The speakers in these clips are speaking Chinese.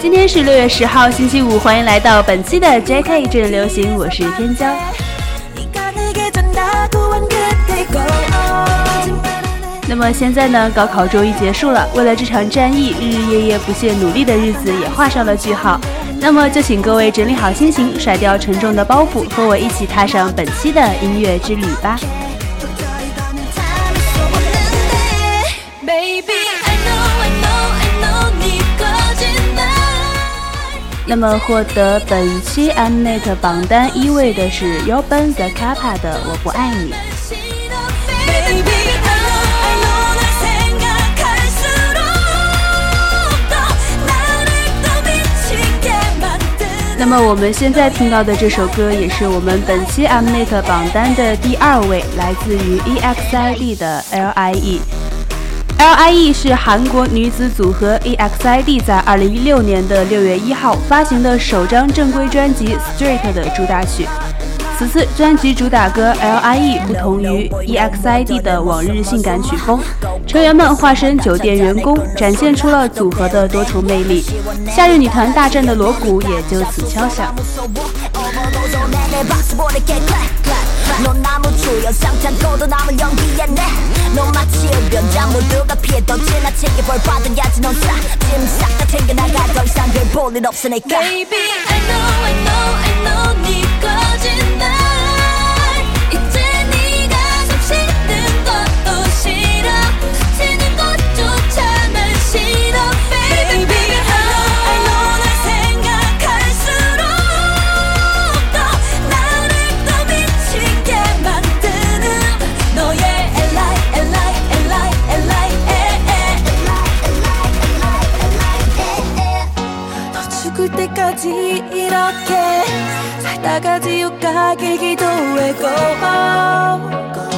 今天是六月十号，星期五，欢迎来到本期的 JK 正流行，我是天骄。那么现在呢？高考终于结束了，为了这场战役，日日夜夜不懈努力的日子也画上了句号。那么就请各位整理好心情，甩掉沉重的包袱，和我一起踏上本期的音乐之旅吧。那么获得本期 Mnet 榜单一位的是 y o b a n The Kappa 的《我不爱你》。那么我们现在听到的这首歌，也是我们本期 Mnet 榜单的第二位，来自于 EXID 的 LIE。LIE 是韩国女子组合 EXID 在2016年的6月1号发行的首张正规专辑《Street》的主打曲。此次专辑主打歌《LIE》不同于 EXID 的往日性感曲风，成员们化身酒店员工，展现出了组合的多重魅力。夏日女团大战的锣鼓也就此敲响。 피해도 지나치게 벌 받은 야지 넌싹짐싹다 챙겨나가 더 이상 별 볼 일 없으니까. Baby I know I know I know 네 꺼진다 끝까지 이렇게 살다가 지옥 가길 기도해 go, go.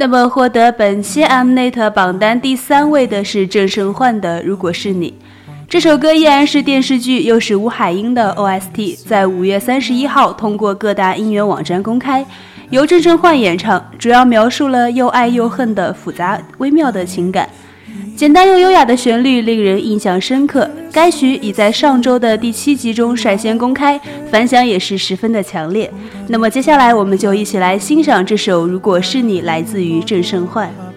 那么，获得本期 Mnet 榜单第三位的是郑胜焕的《如果是你》。这首歌依然是电视剧，又是吴海英的 OST，在五月三十一号通过各大音乐网站公开，由郑胜焕演唱，主要描述了又爱又恨的复杂微妙的情感。简单又优雅的旋律令人印象深刻。该曲已在上周的第七集中率先公开，反响也是十分的强烈。那么接下来我们就一起来欣赏这首《如果是你》，来自于郑胜焕。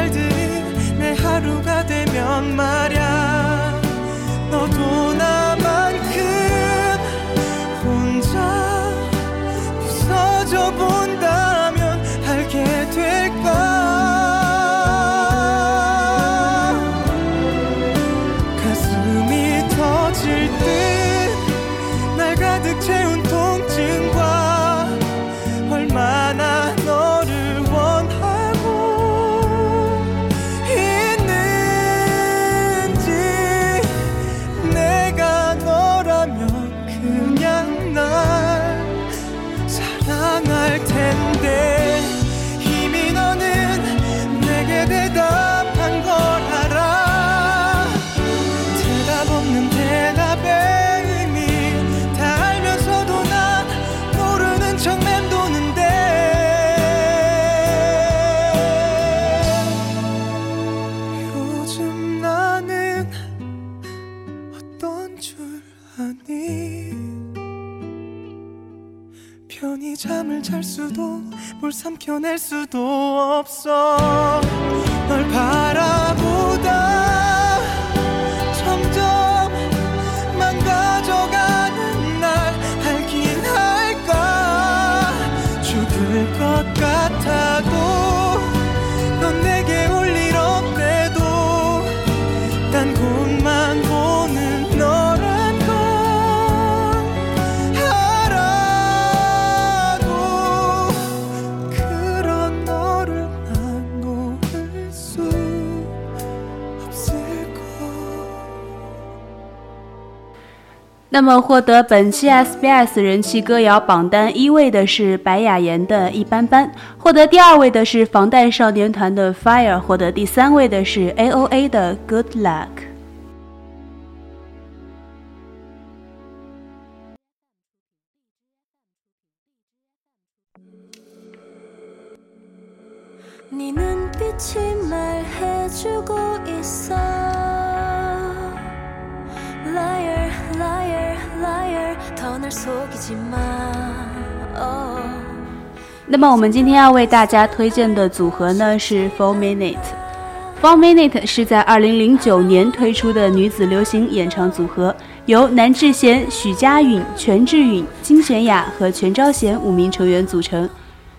날들이 내 하루가 되면 말야 수도 물 삼켜낼 수도 없어. 널 바라 那么，获得本期 SBS 人气歌谣榜单一位的是白雅妍的《一般般》，获得第二位的是防弹少年团的《Fire》，获得第三位的是 A.O.A 的《Good Luck》。 네 눈빛이 말해주고 있어 那么我们今天要为大家推荐的组合呢是 Four Minute。Four Minute 是在2009年推出的女子流行演唱组合，由南智贤、许佳允、全智允、金玄雅和全昭贤五名成员组成。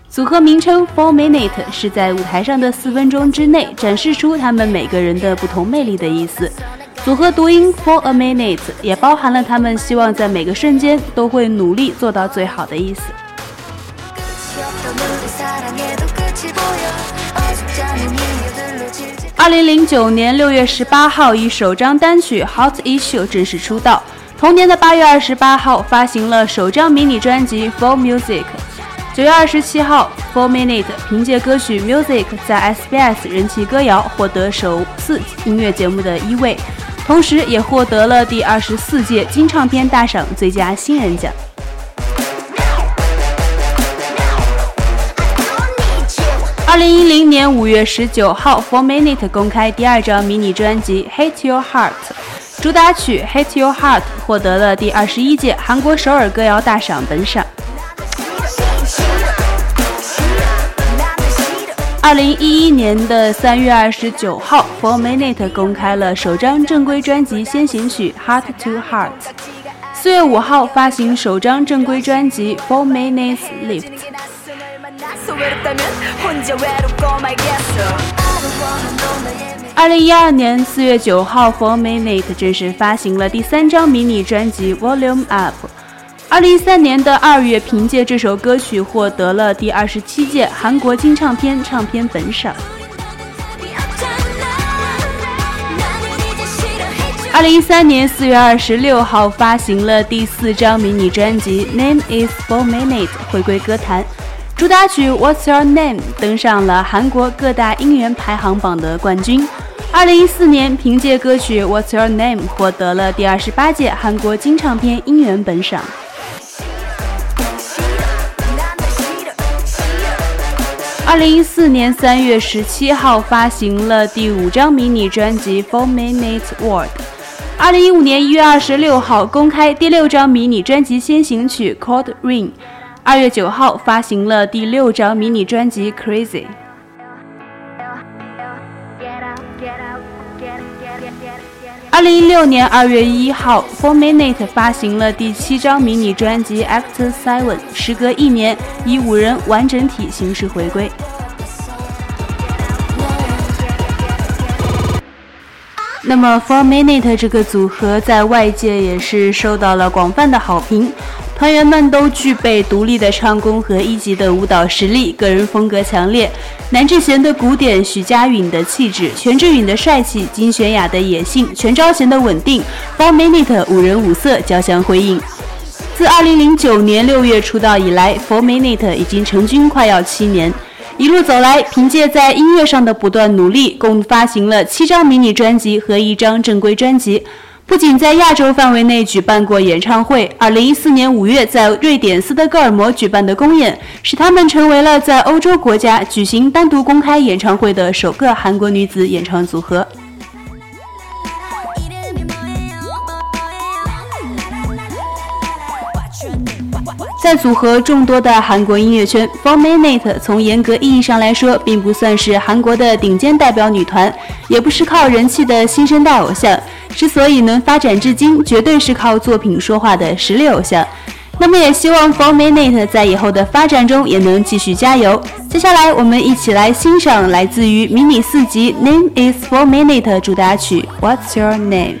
组合名称 Four Minute 是在舞台上的四分钟之内展示出他们每个人的不同魅力的意思。组合读音 for a minute 也包含了他们希望在每个瞬间都会努力做到最好的意思。二零零九年六月十八号，以首张单曲《Hot Issue》正式出道。同年的八月二十八号，发行了首张迷你专辑《For Music》。九月二十七号，《For Minute》凭借歌曲《Music》在 SBS 人气歌谣获得首次音乐节目的一位。同时也获得了第二十四届金唱片大赏最佳新人奖。二零一零年五月十九号，Four Minute 公开第二张迷你专辑《Hate Your Heart》，主打曲《Hate Your Heart》获得了第二十一届韩国首尔歌谣大赏本赏。二零一一年的三月二十九号，Four Minute 公开了首张正规专辑先行曲《Heart to Heart》。四月五号发行首张正规专辑《Four Minutes Left》。二零一二年四月九号，Four Minute 正式发行了第三张迷你专辑《Volume Up》。二零一三年的二月，凭借这首歌曲获得了第二十七届韩国金唱片唱片本赏。二零一三年四月二十六号，发行了第四张迷你专辑《Name Is Four Minute》，回归歌坛。主打曲《What's Your Name》登上了韩国各大音源排行榜的冠军。二零一四年，凭借歌曲《What's Your Name》获得了第二十八届韩国金唱片音源本赏。二零一四年三月十七号发行了第五张迷你专辑《Four Minute World》。二零一五年一月二十六号公开第六张迷你专辑先行曲《Cold Rain》。二月九号发行了第六张迷你专辑《Crazy》。二零一六年二月一号，Four Minute 发行了第七张迷你专辑《Act Seven》，时隔一年，以五人完整体形式回归。那么，Four Minute 这个组合在外界也是受到了广泛的好评。团员们都具备独立的唱功和一级的舞蹈实力，个人风格强烈。南智贤的古典，许佳允的气质，全智允的帅气，金泫雅的野性，全昭贤的稳定，Four Minute 五人五色交相辉映。自2009年6月出道以来，Four Minute 已经成军快要七年。一路走来，凭借在音乐上的不断努力，共发行了七张迷你专辑和一张正规专辑。不仅在亚洲范围内举办过演唱会，2014年5月在瑞典斯德哥尔摩举办的公演，使他们成为了在欧洲国家举行单独公开演唱会的首个韩国女子演唱组合。在组合众多的韩国音乐圈，Four Minute 从严格意义上来说，并不算是韩国的顶尖代表女团，也不是靠人气的新生代偶像。之所以能发展至今，绝对是靠作品说话的实力偶像。那么，也希望 Four Minute 在以后的发展中也能继续加油。接下来，我们一起来欣赏来自于迷你四辑《Name Is Four Minute》主打曲《What's Your Name》。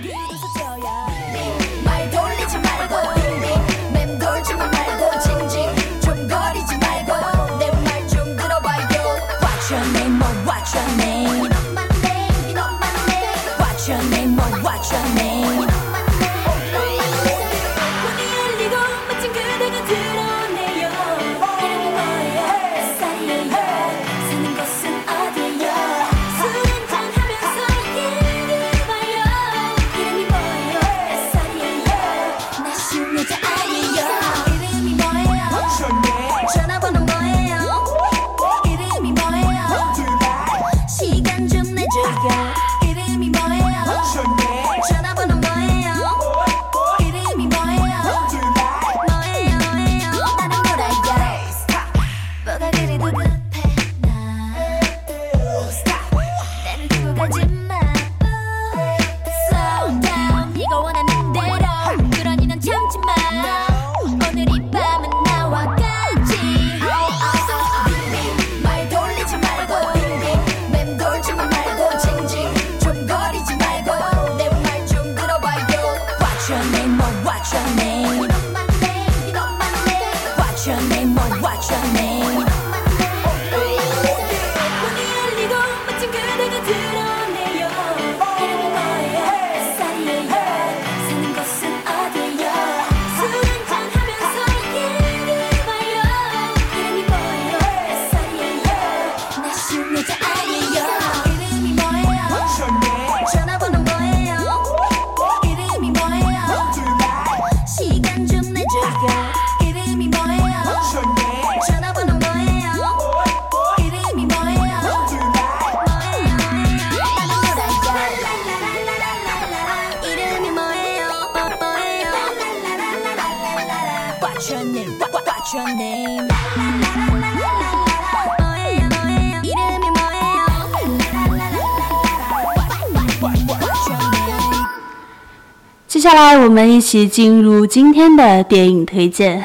下来，我们一起进入今天的电影推荐。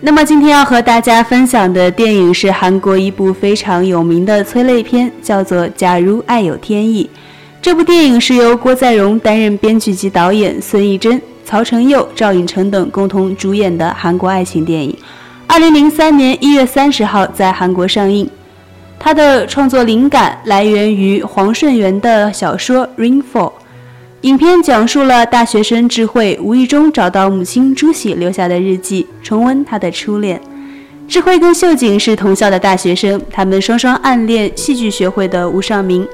那么今天要和大家分享的电影是韩国一部非常有名的催泪片，叫做《假如爱有天意》。这部电影是由郭在荣担任编剧及导演，孙艺珍、曹承佑、赵寅成等共同主演的韩国爱情电影。二零零三年一月三十号在韩国上映。它的创作灵感来源于黄顺元的小说《Rainfall》。影片讲述了大学生智慧无意中找到母亲朱喜留下的日记，重温她的初恋。智慧跟秀景是同校的大学生，他们双双暗恋戏剧学会的吴尚明。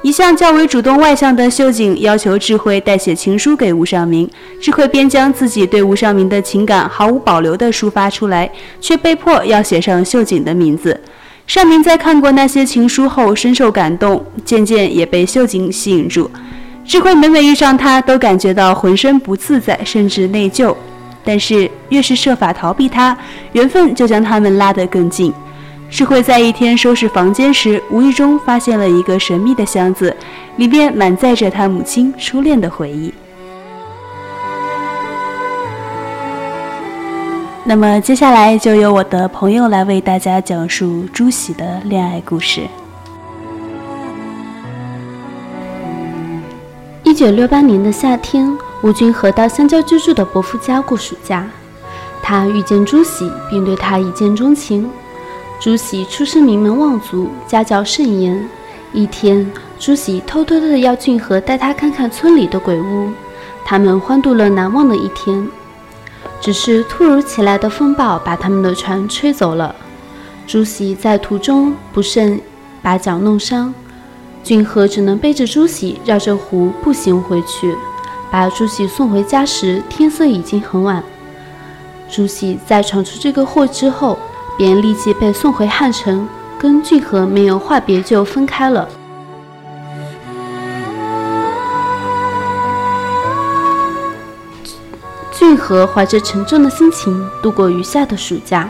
一向较为主动外向的秀景要求智慧代写情书给吴尚明，智慧便将自己对吴尚明的情感毫无保留地抒发出来，却被迫要写上秀景的名字。尚明在看过那些情书后深受感动，渐渐也被秀景吸引住。智慧每每遇上他，都感觉到浑身不自在，甚至内疚。但是越是设法逃避他，缘分就将他们拉得更近。智慧在一天收拾房间时，无意中发现了一个神秘的箱子，里面满载着他母亲初恋的回忆。那么接下来就由我的朋友来为大家讲述朱喜的恋爱故事。一九六八年的夏天，吴军和到香蕉居住的伯父家过暑假，他遇见朱喜，并对他一见钟情。朱喜出身名门望族，家教甚严。一天，朱喜偷偷的要俊和带他看看村里的鬼屋，他们欢度了难忘的一天。只是突如其来的风暴把他们的船吹走了，朱喜在途中不慎把脚弄伤，俊和只能背着朱喜绕着湖步行回去。把朱喜送回家时，天色已经很晚。朱喜在闯出这个祸之后。便立即被送回汉城，跟俊和没有话别就分开了。俊和怀着沉重的心情度过余下的暑假。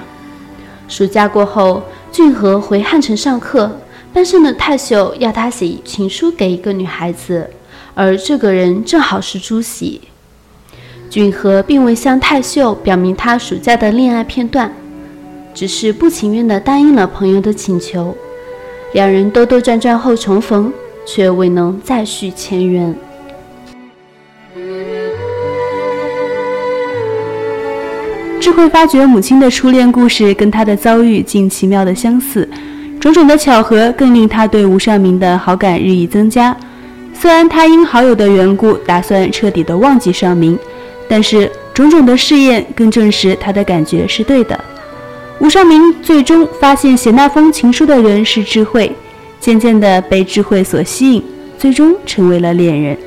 暑假过后，俊和回汉城上课，班上的泰秀要他写情书给一个女孩子，而这个人正好是朱喜。俊和并未向泰秀表明他暑假的恋爱片段。只是不情愿地答应了朋友的请求，两人兜兜转转后重逢，却未能再续前缘。智慧发觉母亲的初恋故事跟他的遭遇竟奇妙的相似，种种的巧合更令他对吴尚明的好感日益增加。虽然他因好友的缘故打算彻底的忘记尚明，但是种种的试验更证实他的感觉是对的。吴尚明最终发现写那封情书的人是智慧，渐渐的被智慧所吸引，最终成为了恋人。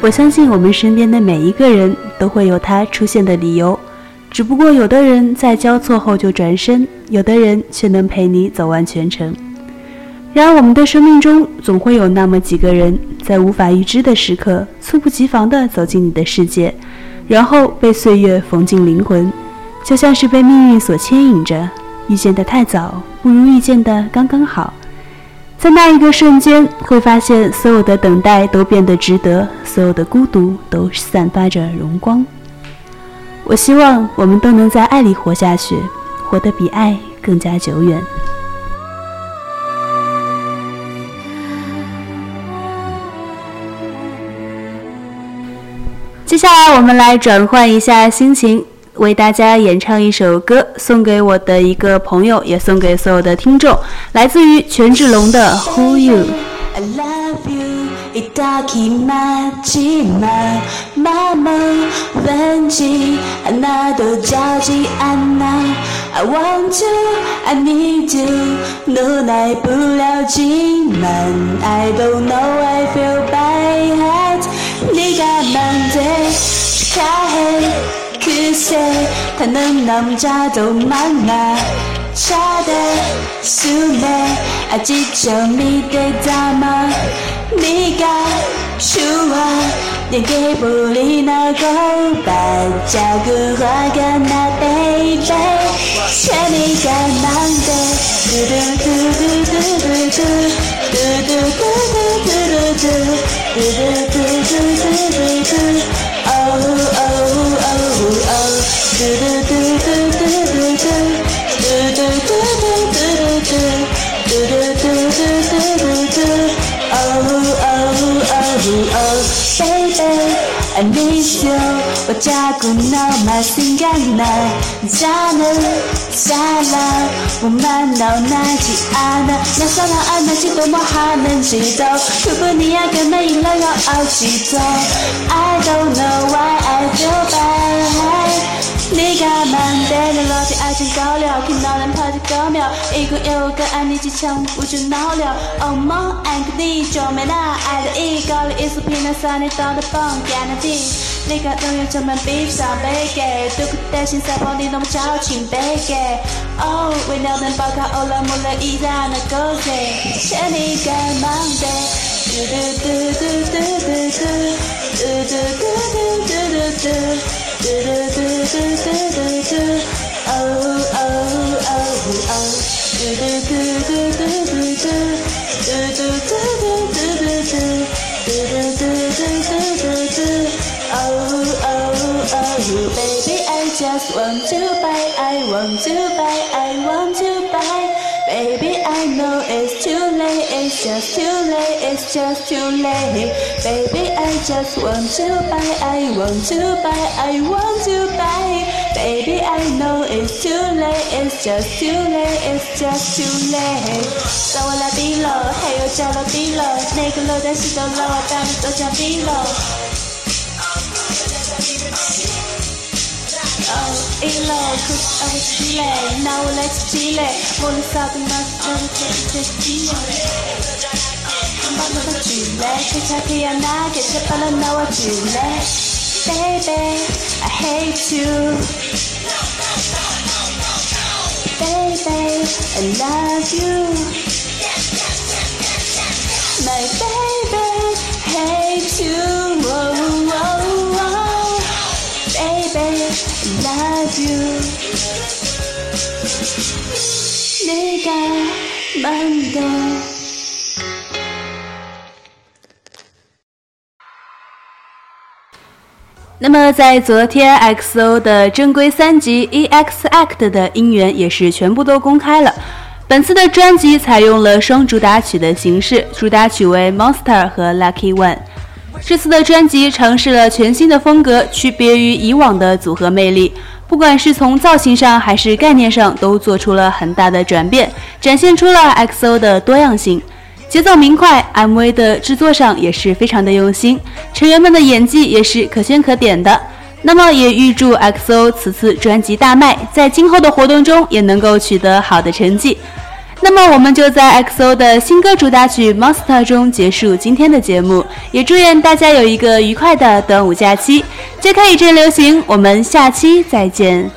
我相信我们身边的每一个人都会有他出现的理由，只不过有的人在交错后就转身，有的人却能陪你走完全程。然而，我们的生命中总会有那么几个人，在无法预知的时刻，猝不及防地走进你的世界。然后被岁月缝进灵魂，就像是被命运所牵引着。遇见的太早，不如遇见的刚刚好。在那一个瞬间，会发现所有的等待都变得值得，所有的孤独都散发着荣光。我希望我们都能在爱里活下去，活得比爱更加久远。接下来，我们来转换一下心情，为大家演唱一首歌，送给我的一个朋友，也送给所有的听众，来自于权志龙的《Who You》。 네가 난데 축하해. 그새 다른 남자도 많아 차대 숨에 아직 좀 이대 담아 네가 좋아 내게 불이 나고 반짝은 화가 나 baby. 재미가 난데. 두두두두두두두 두두두두두두두 두두두두두두두 我只顾脑马神经了，怎能咋了？不瞒你，我难记安娜，那刹那爱难记，多么还能记到？除非你爱更美，引来又熬几遭？I don't know why I feel bad。你干嘛对着老天爱情造谣？看我两拍子高妙，一共有个爱你几枪，我就恼了。Oh my god，你救命了！爱的预告里一束皮囊，三年到头疯，干嘛？地。你敢永远专门比不上背给，独克的心赛跑你那么矫情背给。哦，为了能报考欧拉姆勒依然的狗贼，欠你个忙的。嘟嘟嘟嘟嘟嘟嘟，嘟嘟嘟嘟嘟嘟嘟，嘟嘟嘟嘟嘟嘟嘟，哦哦哦哦，嘟嘟嘟嘟嘟嘟嘟，嘟嘟嘟嘟嘟嘟嘟，嘟嘟嘟嘟嘟嘟，哦 哦哦，Baby I just want to buy, I want to buy, I want to buy. Baby, I know it's too late, it's just too late, it's just too late. Baby, I just want to buy, I want to buy, I want to buy. Baby, I know it's too late, it's just too late, it's just too late. 让我来比了，还有加了比了，哪个楼的是都让我把你都加比了。 哦，一楼可是二十七嘞，那我来吃鸡嘞，我的骚的那是那是这这鸡嘞。把那个举嘞，吃茶可以让那给吃饱了那我举嘞。Baby, I hate you. Baby, I love you. 那么，在昨天 X O 的正规三辑 E X Act 的音源也是全部都公开了。本次的专辑采用了双主打曲的形式，主打曲为 Monster 和 Lucky One。这次的专辑尝试了全新的风格，区别于以往的组合魅力。不管是从造型上还是概念上，都做出了很大的转变，展现出了 XO 的多样性。节奏明快，MV 的制作上也是非常的用心，成员们的演技也是可圈可点的。那么也预祝 XO 此次专辑大卖，在今后的活动中也能够取得好的成绩。那么我们就在 XO 的新歌主打曲《Monster》中结束今天的节目，也祝愿大家有一个愉快的端午假期，揭开一阵流行。我们下期再见。